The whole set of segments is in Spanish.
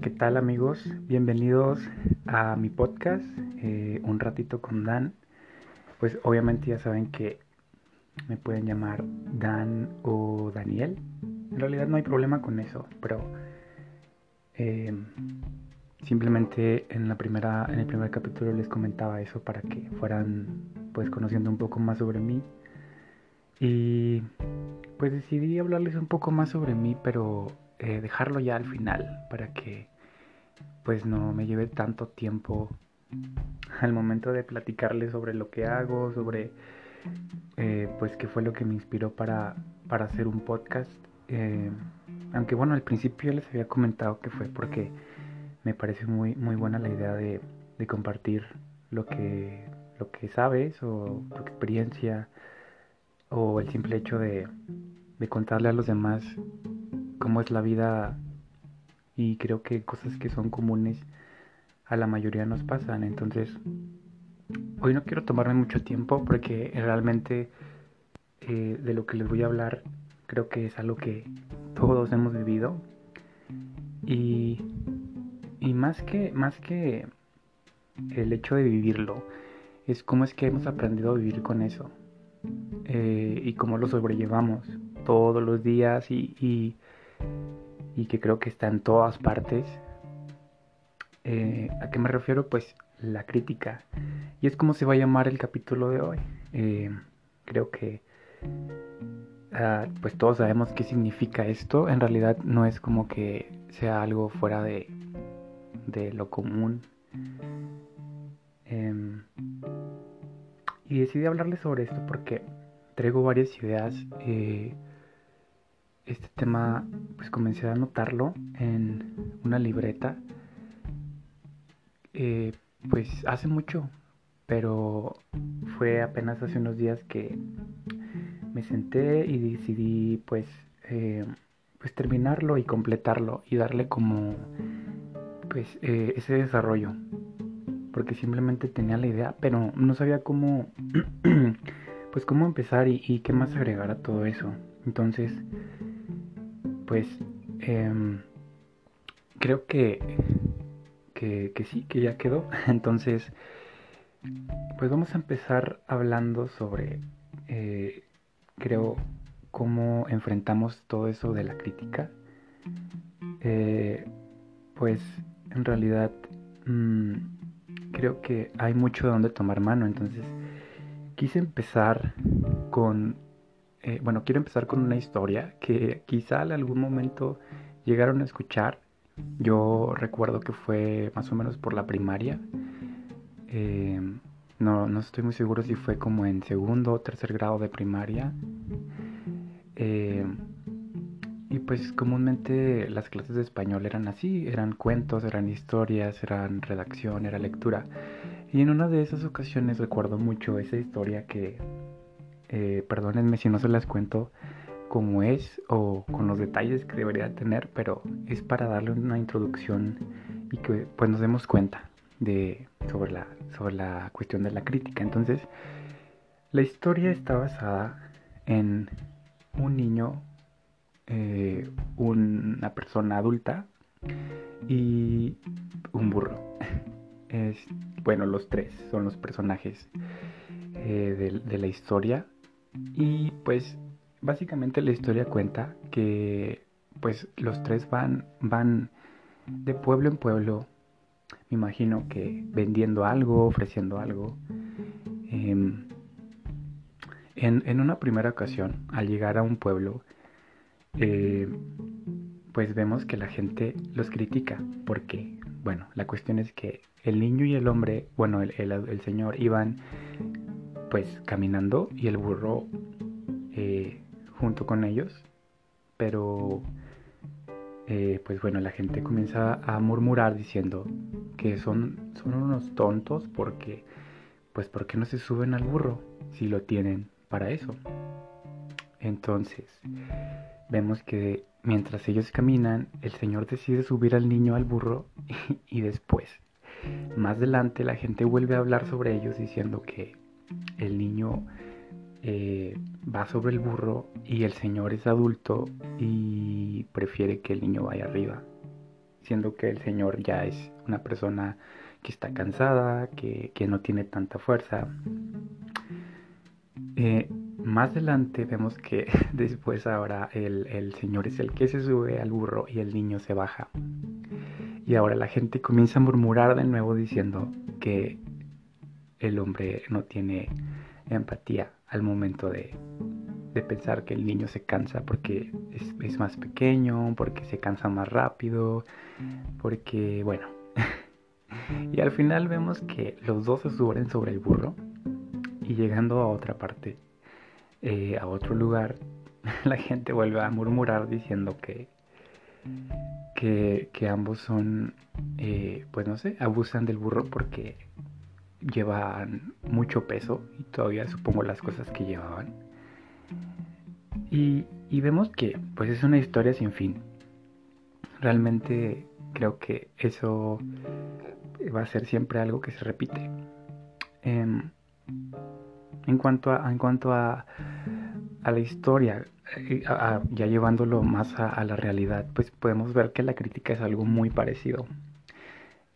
¿qué tal amigos? Bienvenidos a mi podcast, eh, Un ratito con Dan. Pues obviamente ya saben que me pueden llamar Dan o Daniel. En realidad no hay problema con eso, pero eh, simplemente en la primera, en el primer capítulo les comentaba eso para que fueran pues conociendo un poco más sobre mí. Y pues decidí hablarles un poco más sobre mí, pero eh, dejarlo ya al final para que pues no me lleve tanto tiempo al momento de platicarles sobre lo que hago, sobre eh, pues qué fue lo que me inspiró para, para hacer un podcast. Eh, aunque bueno, al principio les había comentado que fue porque me parece muy, muy buena la idea de, de compartir lo que, lo que sabes o tu experiencia o el simple hecho de, de contarle a los demás cómo es la vida y creo que cosas que son comunes a la mayoría nos pasan. Entonces, hoy no quiero tomarme mucho tiempo porque realmente eh, de lo que les voy a hablar creo que es algo que todos hemos vivido y, y más que más que el hecho de vivirlo es cómo es que hemos aprendido a vivir con eso eh, y cómo lo sobrellevamos todos los días y y que creo que está en todas partes. Eh, ¿A qué me refiero? Pues la crítica. Y es como se va a llamar el capítulo de hoy. Eh, creo que ah, pues todos sabemos qué significa esto. En realidad no es como que sea algo fuera de, de lo común. Em, y decidí hablarles sobre esto porque traigo varias ideas. Eh, este tema pues comencé a anotarlo en una libreta. Eh, pues hace mucho pero fue apenas hace unos días que me senté y decidí pues eh, pues terminarlo y completarlo y darle como pues eh, ese desarrollo. Porque simplemente tenía la idea pero no sabía cómo pues cómo empezar y, y qué más agregar a todo eso. Entonces pues em, creo que, que, sí, que ya quedó. Entonces, pues vamos a empezar hablando sobre, eh, creo, cómo enfrentamos todo eso de la crítica. Eh, pues en realidad mm, creo que hay mucho de donde tomar mano. Entonces, quise empezar con eh, bueno, quiero empezar con una historia que quizá en algún momento llegaron a escuchar. Yo recuerdo que fue más o menos por la primaria. Eh, no, no estoy muy seguro si fue como en segundo o tercer grado de primaria. Eh, y pues comúnmente las clases de español eran así, eran cuentos, eran historias, eran redacción, era lectura. Y en una de esas ocasiones recuerdo mucho esa historia que eh, perdónenme si no se las cuento como es o con los detalles que debería tener, pero es para darle una introducción y que pues nos demos cuenta de sobre la sobre la cuestión de la crítica. Entonces, la historia está basada en un niño, eh, una persona adulta y un burro. Es, bueno, los tres son los personajes eh, de la historia y pues básicamente la historia cuenta que pues los tres van, van de pueblo en pueblo, me imagino que vendiendo algo, ofreciendo algo. Em, en, en, una primera ocasión, al llegar a un pueblo, eh, pues vemos que la gente los critica, porque, bueno, la cuestión es que el niño y el hombre, bueno, el, el señor iban pues caminando y el burro eh, junto con ellos. Pero eh, pues bueno, la gente comienza a murmurar diciendo que son, son unos tontos porque pues ¿por qué no se suben al burro si lo tienen para eso? Entonces, vemos que mientras ellos caminan, el Señor decide subir al niño al burro y después, más adelante, la gente vuelve a hablar sobre ellos diciendo que el niño eh, va sobre el burro y el señor es adulto y prefiere que el niño vaya arriba. siendo que el señor ya es una persona que está cansada, que, no tiene tanta fuerza. Eh, más adelante vemos que después ahora el, el, señor es el que se sube al burro y el niño se baja. Y ahora la gente comienza a murmurar de nuevo diciendo que el hombre no tiene empatía al momento de, de pensar que el niño se cansa porque es, más pequeño, porque se cansa más rápido, porque, bueno. y al final vemos que los dos se suben sobre el burro y llegando a otra parte, eh, a otro lugar, la gente vuelve a murmurar diciendo que, que, ambos son, eh, pues no sé, abusan del burro porque llevan mucho peso y todavía supongo las cosas que llevaban. Y, vemos que pues es una historia sin fin. Realmente creo que eso va a ser siempre algo que se repite. Em, en cuanto a, en cuanto a, a la historia, eh, ya llevándolo más a, la realidad, pues podemos ver que la crítica es algo muy parecido.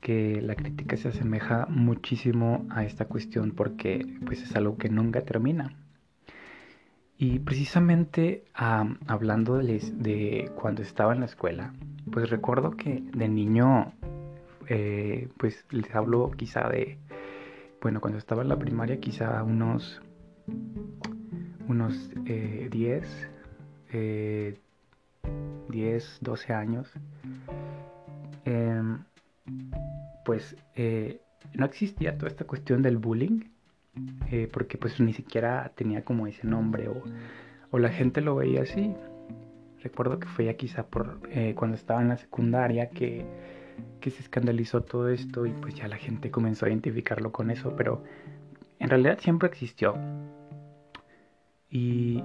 Que la crítica se asemeja muchísimo a esta cuestión porque pues es algo que nunca termina. Y precisamente hablando de, de, cuando estaba en la escuela, pues recuerdo que de niño, eh, pues les hablo quizá de, bueno, cuando estaba en la primaria, quizá unos, unos 10, eh, 10, eh, 12 años, pues no existía toda esta cuestión del bullying eh, porque pues ni siquiera tenía como ese nombre o, la gente lo veía así. Recuerdo que fue ya quizá por eh, cuando estaba en la secundaria que, que se escandalizó todo esto y pues ya la gente comenzó a identificarlo con eso, pero en realidad siempre existió. Y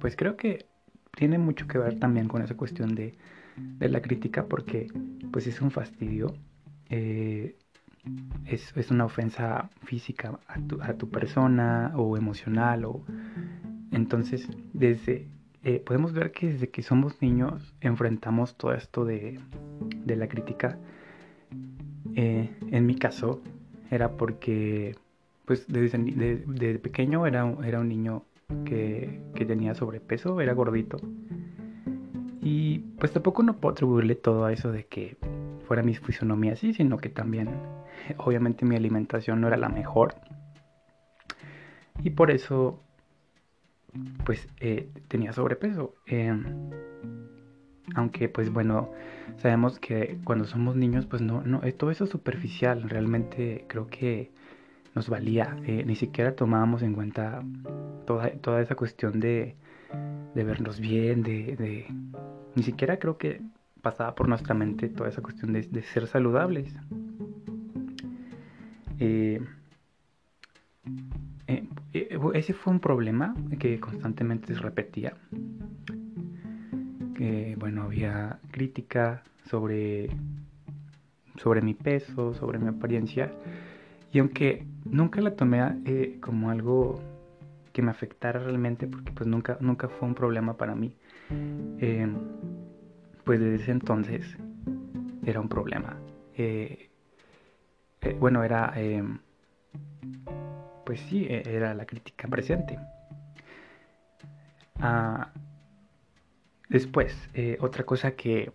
pues creo que tiene mucho que ver también con esa cuestión de, de la crítica porque pues es un fastidio. Eh, es, una ofensa física a tu, persona o emocional o entonces desde eh, podemos ver que desde que somos niños enfrentamos todo esto de, la crítica. Eh, en mi caso era porque pues desde, pequeño era, era un niño que, que tenía sobrepeso era gordito. Y pues tampoco no puedo atribuirle todo a eso de que fuera mi fisonomía así, sino que también obviamente mi alimentación no era la mejor. Y por eso pues eh, tenía sobrepeso. Em, aunque pues bueno, sabemos que cuando somos niños pues no, no, todo eso es superficial. Realmente creo que nos valía. Eh, ni siquiera tomábamos en cuenta toda, esa cuestión de, vernos bien, de, Ni siquiera creo que pasaba por nuestra mente toda esa cuestión de, ser saludables. Eh, eh, eh, ese fue un problema que constantemente se repetía. Bueno, había crítica sobre, sobre mi peso, sobre mi apariencia. Y aunque nunca la tomé como algo que me afectara realmente, porque pues nunca, nunca fue un problema para mí, pues desde entonces era un problema. Eh, bueno, era, eh, pues sí, e, era la crítica presente. Ah, después, eh, otra cosa que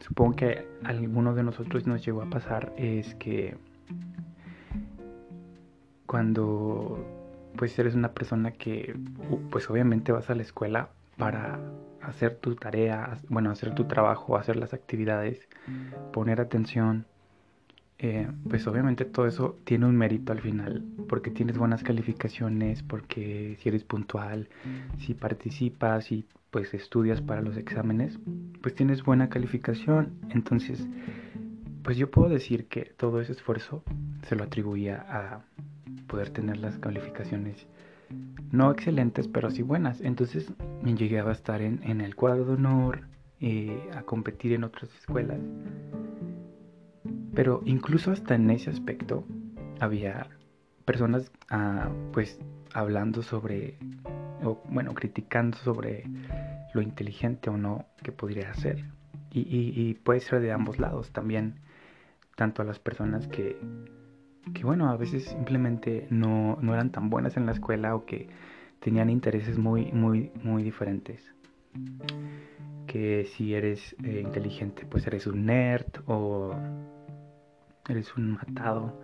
supongo que a alguno de nosotros nos llegó a pasar es que cuando pues eres una persona que pues obviamente vas a la escuela para hacer tu tarea, bueno, hacer tu trabajo, hacer las actividades, poner atención, eh, pues obviamente todo eso tiene un mérito al final, porque tienes buenas calificaciones, porque si eres puntual, si participas y pues estudias para los exámenes, pues tienes buena calificación. Entonces, pues yo puedo decir que todo ese esfuerzo se lo atribuía a poder tener las calificaciones no excelentes, pero sí buenas. Entonces llegué a estar en, en el cuadro de honor, eh, a competir en otras escuelas. Pero incluso hasta en ese aspecto había personas ah, pues hablando sobre, o bueno, criticando sobre lo inteligente o no que podría hacer. y, puede ser de ambos lados también, tanto a las personas que, que bueno, a veces simplemente no, no eran tan buenas en la escuela o que tenían intereses muy, muy, muy diferentes. Que si eres eh, inteligente, pues eres un nerd o eres un matado.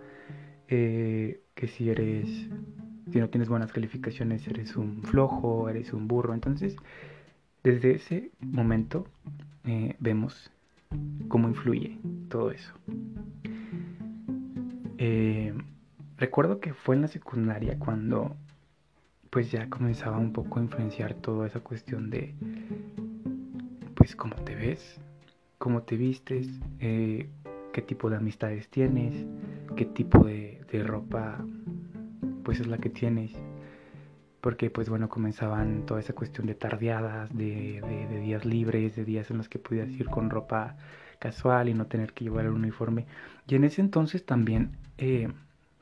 Eh, que si eres, si no tienes buenas calificaciones, eres un flojo, eres un burro. Entonces, desde ese momento eh, vemos cómo influye todo eso. Recuerdo que fue en la secundaria cuando pues ya comenzaba un poco a influenciar toda esa cuestión de, pues cómo te ves, cómo te vistes, eh, qué tipo de amistades tienes, qué tipo de, ropa pues es la que tienes. Porque pues bueno, comenzaban toda esa cuestión de tardeadas, de, días libres, de días en los que podías ir con ropa casual y no tener que llevar el uniforme. Y en ese entonces también eh,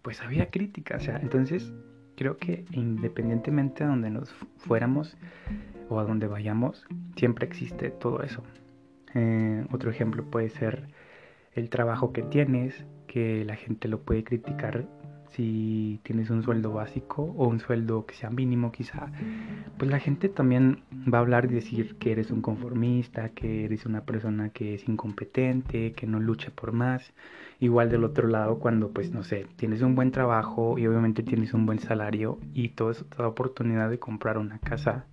pues había crítica, o sea, entonces creo que independientemente de donde nos fuéramos o a donde vayamos, siempre existe todo eso. Eh, otro ejemplo puede ser el trabajo que tienes, que la gente lo puede criticar si tienes un sueldo básico o un sueldo que sea mínimo quizá, pues la gente también va a hablar y decir que eres un conformista, que eres una persona que es incompetente, que no lucha por más. Igual del otro lado, cuando pues no sé, tienes un buen trabajo y obviamente tienes un buen salario y todo eso te da oportunidad de comprar una casa,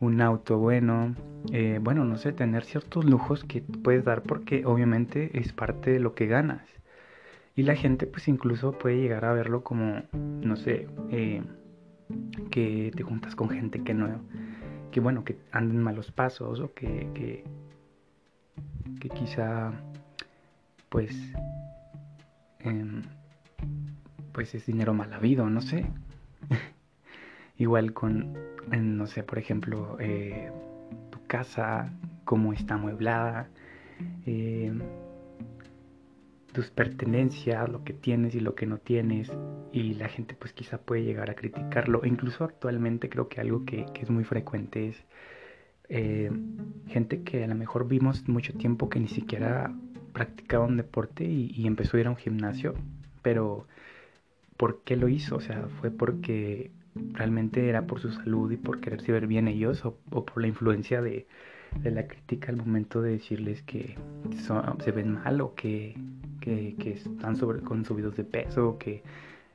un auto bueno, eh, bueno, no sé, tener ciertos lujos que puedes dar porque obviamente es parte de lo que ganas. Y la gente pues incluso puede llegar a verlo como, no sé, eh, que te juntas con gente que no, que bueno, que anden malos pasos o que, que, que quizá pues, em, pues es dinero mal habido, no sé. Igual con, no sé, por ejemplo, eh, tu casa, cómo está amueblada. Eh, tus pertenencias, lo que tienes y lo que no tienes, y la gente pues quizá puede llegar a criticarlo. E incluso actualmente creo que algo que, es muy frecuente es eh, gente que a lo mejor vimos mucho tiempo que ni siquiera practicaba un deporte y, empezó a ir a un gimnasio, pero ¿por qué lo hizo? O sea, fue porque realmente era por su salud y por quererse ver bien ellos o por la influencia de, de la crítica al momento de decirles que se ven mal o que, que, están sobre, con subidos de peso que,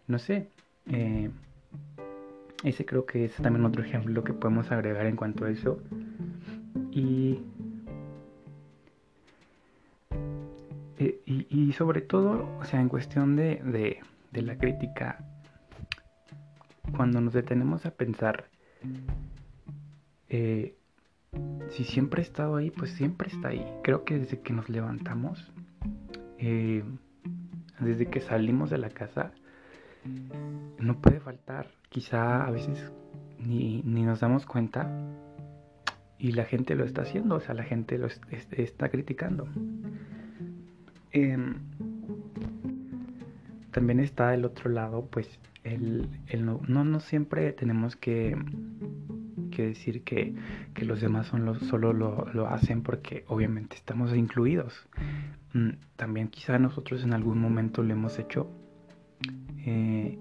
no sé. Eh, ese creo que es también otro ejemplo que podemos agregar en cuanto a eso. Y, eh, y, sobre todo, o sea, en cuestión de, de, de la crítica, cuando nos detenemos a pensar, eh, si siempre ha estado ahí, pues siempre está ahí. Creo que desde que nos levantamos, eh, desde que salimos de la casa, no puede faltar. Quizá a veces ni, nos damos cuenta y la gente lo está haciendo, o sea, la gente lo está criticando. Em, también está el otro lado, pues el, no, no siempre tenemos que que decir que, los demás son los, solo lo, hacen porque obviamente estamos incluidos. Mm, también quizá nosotros en algún momento lo hemos hecho eh,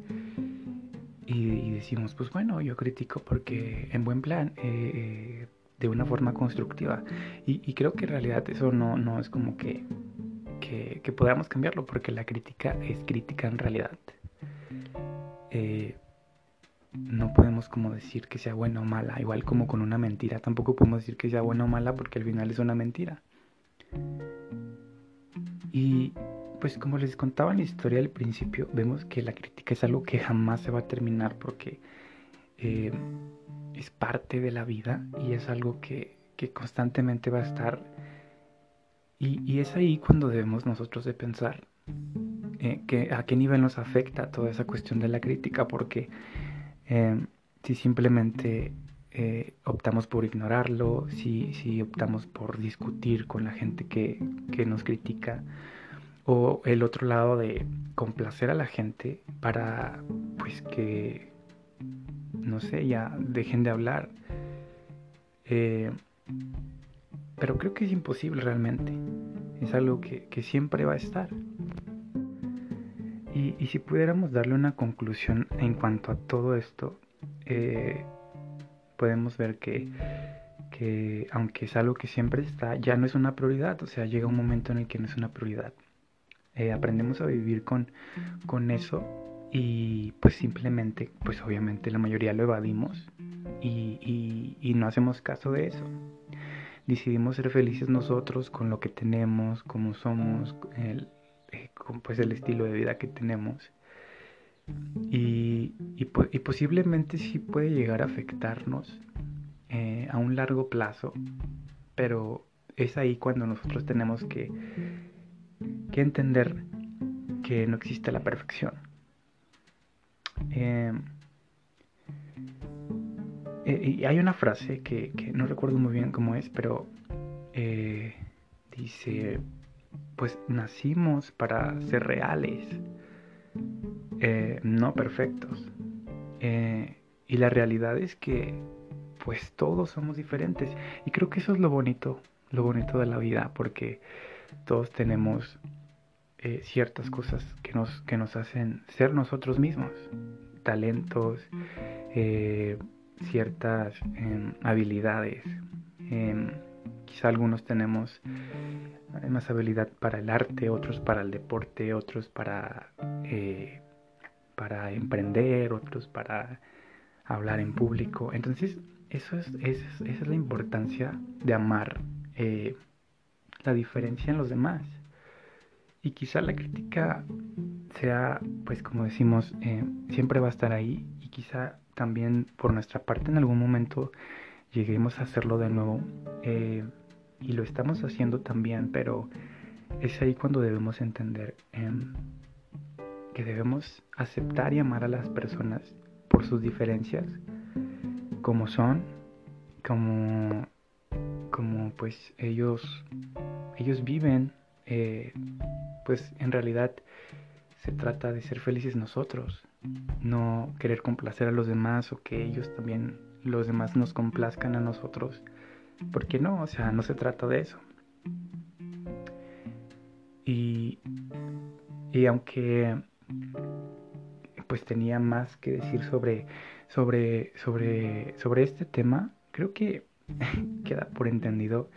y, decimos, pues bueno, yo critico porque en buen plan, eh, eh, de una forma constructiva. Y, creo que en realidad eso no, no es como que, que, podamos cambiarlo porque la crítica es crítica en realidad no podemos como decir que sea buena o mala, igual como con una mentira, tampoco podemos decir que sea buena o mala porque al final es una mentira. Y pues como les contaba en la historia al principio, vemos que la crítica es algo que jamás se va a terminar porque eh, es parte de la vida y es algo que, constantemente va a estar. Y, es ahí cuando debemos nosotros de pensar eh, que, a qué nivel nos afecta toda esa cuestión de la crítica, porque Em, si simplemente eh, optamos por ignorarlo, si, si, optamos por discutir con la gente que, nos critica, o el otro lado de complacer a la gente para pues que, no sé, ya dejen de hablar. Eh, pero creo que es imposible realmente. Es algo que, siempre va a estar. Y, si pudiéramos darle una conclusión en cuanto a todo esto, eh, podemos ver que, que aunque es algo que siempre está, ya no es una prioridad. O sea, llega un momento en el que no es una prioridad. Eh, aprendemos a vivir con, con eso y pues simplemente, pues obviamente la mayoría lo evadimos y, y no hacemos caso de eso decidimos ser felices nosotros con lo que tenemos, como somos, el, eh, con pues el estilo de vida que tenemos. Y, y, posiblemente sí puede llegar a afectarnos eh, a un largo plazo, pero es ahí cuando nosotros tenemos que, que entender que no existe la perfección. Eh, eh, hay una frase que, no recuerdo muy bien cómo es, pero eh, dice, pues nacimos para ser reales, eh, no perfectos. y la realidad es que pues todos somos diferentes. Y creo que eso es lo bonito, lo bonito de la vida, porque todos tenemos ciertas cosas que nos, que nos hacen ser nosotros mismos. Talentos, ciertas em, habilidades. Em, quizá algunos tenemos más habilidad para el arte, otros para el deporte, otros para, eh, para emprender, otros para hablar en público. Entonces, eso es, esa es la importancia de amar eh, la diferencia en los demás. Y quizá la crítica sea, pues como decimos, eh, siempre va a estar ahí y quizá también por nuestra parte en algún momento lleguemos a hacerlo de nuevo eh, y lo estamos haciendo también, pero es ahí cuando debemos entender em, que debemos aceptar y amar a las personas por sus diferencias, como son, como, como pues ellos, ellos viven, eh, pues en realidad se trata de ser felices nosotros, no querer complacer a los demás o que ellos también, los demás nos complazcan a nosotros. Porque no, o sea, no se trata de eso. Y, y aunque pues tenía más que decir sobre, sobre, sobre, sobre este tema, creo que queda por entendido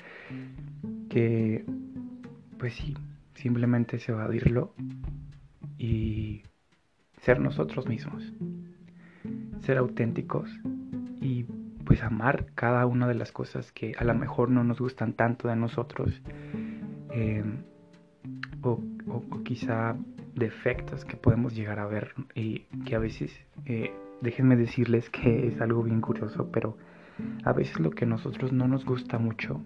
que pues sí, simplemente es evadirlo y ser nosotros mismos, ser auténticos y pues amar cada una de las cosas que a lo mejor no nos gustan tanto de nosotros em, o, quizá defectos que podemos llegar a ver y que a veces, eh, déjenme decirles que es algo bien curioso, pero a veces lo que a nosotros no nos gusta mucho,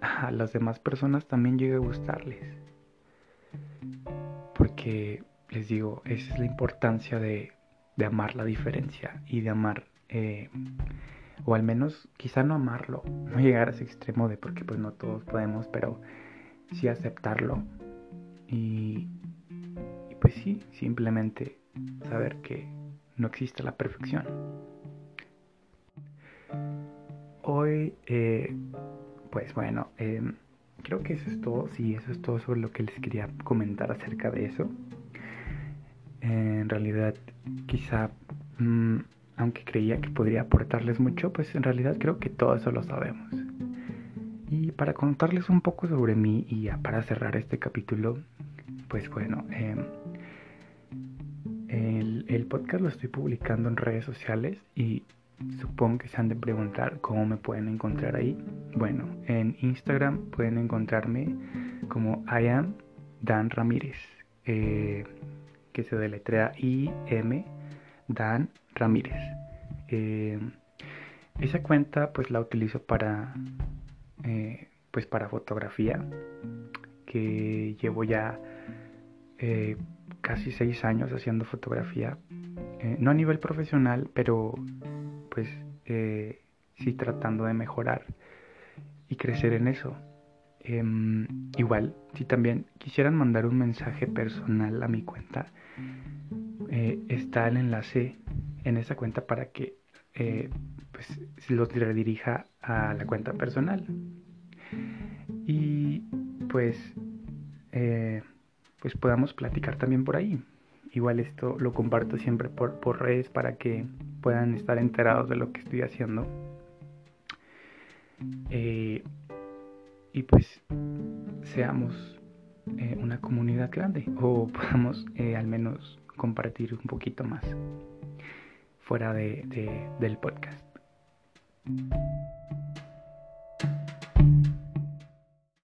a las demás personas también llega a gustarles. Porque les digo, esa es la importancia de, amar la diferencia y de amar, eh, o al menos quizá no amarlo, no llegar a ese extremo de porque pues no todos podemos, pero sí aceptarlo y, pues sí, simplemente saber que no existe la perfección. Hoy, eh, pues bueno, em, creo que eso es todo, sí, eso es todo sobre lo que les quería comentar acerca de eso en realidad quizá, mm, aunque creía que podría aportarles mucho, pues en realidad creo que todo eso lo sabemos. Y para contarles un poco sobre mí y para cerrar este capítulo, pues bueno, em, el, podcast lo estoy publicando en redes sociales y supongo que se han de preguntar cómo me pueden encontrar ahí. Bueno, en Instagram pueden encontrarme como I am Dan Ramírez. Eh, que se deletrea I-M Dan Ramírez. Eh, esa cuenta pues la utilizo para eh, pues para fotografía que llevo ya casi seis años haciendo fotografía no a nivel profesional pero pues sí tratando de mejorar y crecer en eso Em, igual, si también quisieran mandar un mensaje personal a mi cuenta, eh, está el enlace en esa cuenta para que eh, pues, los redirija a la cuenta personal. y pues, eh, pues podamos platicar también por ahí. Igual esto lo comparto siempre por, por redes para que puedan estar enterados de lo que estoy haciendo. Eh, y pues seamos eh, una comunidad grande o podamos eh, al menos compartir un poquito más fuera de, del podcast.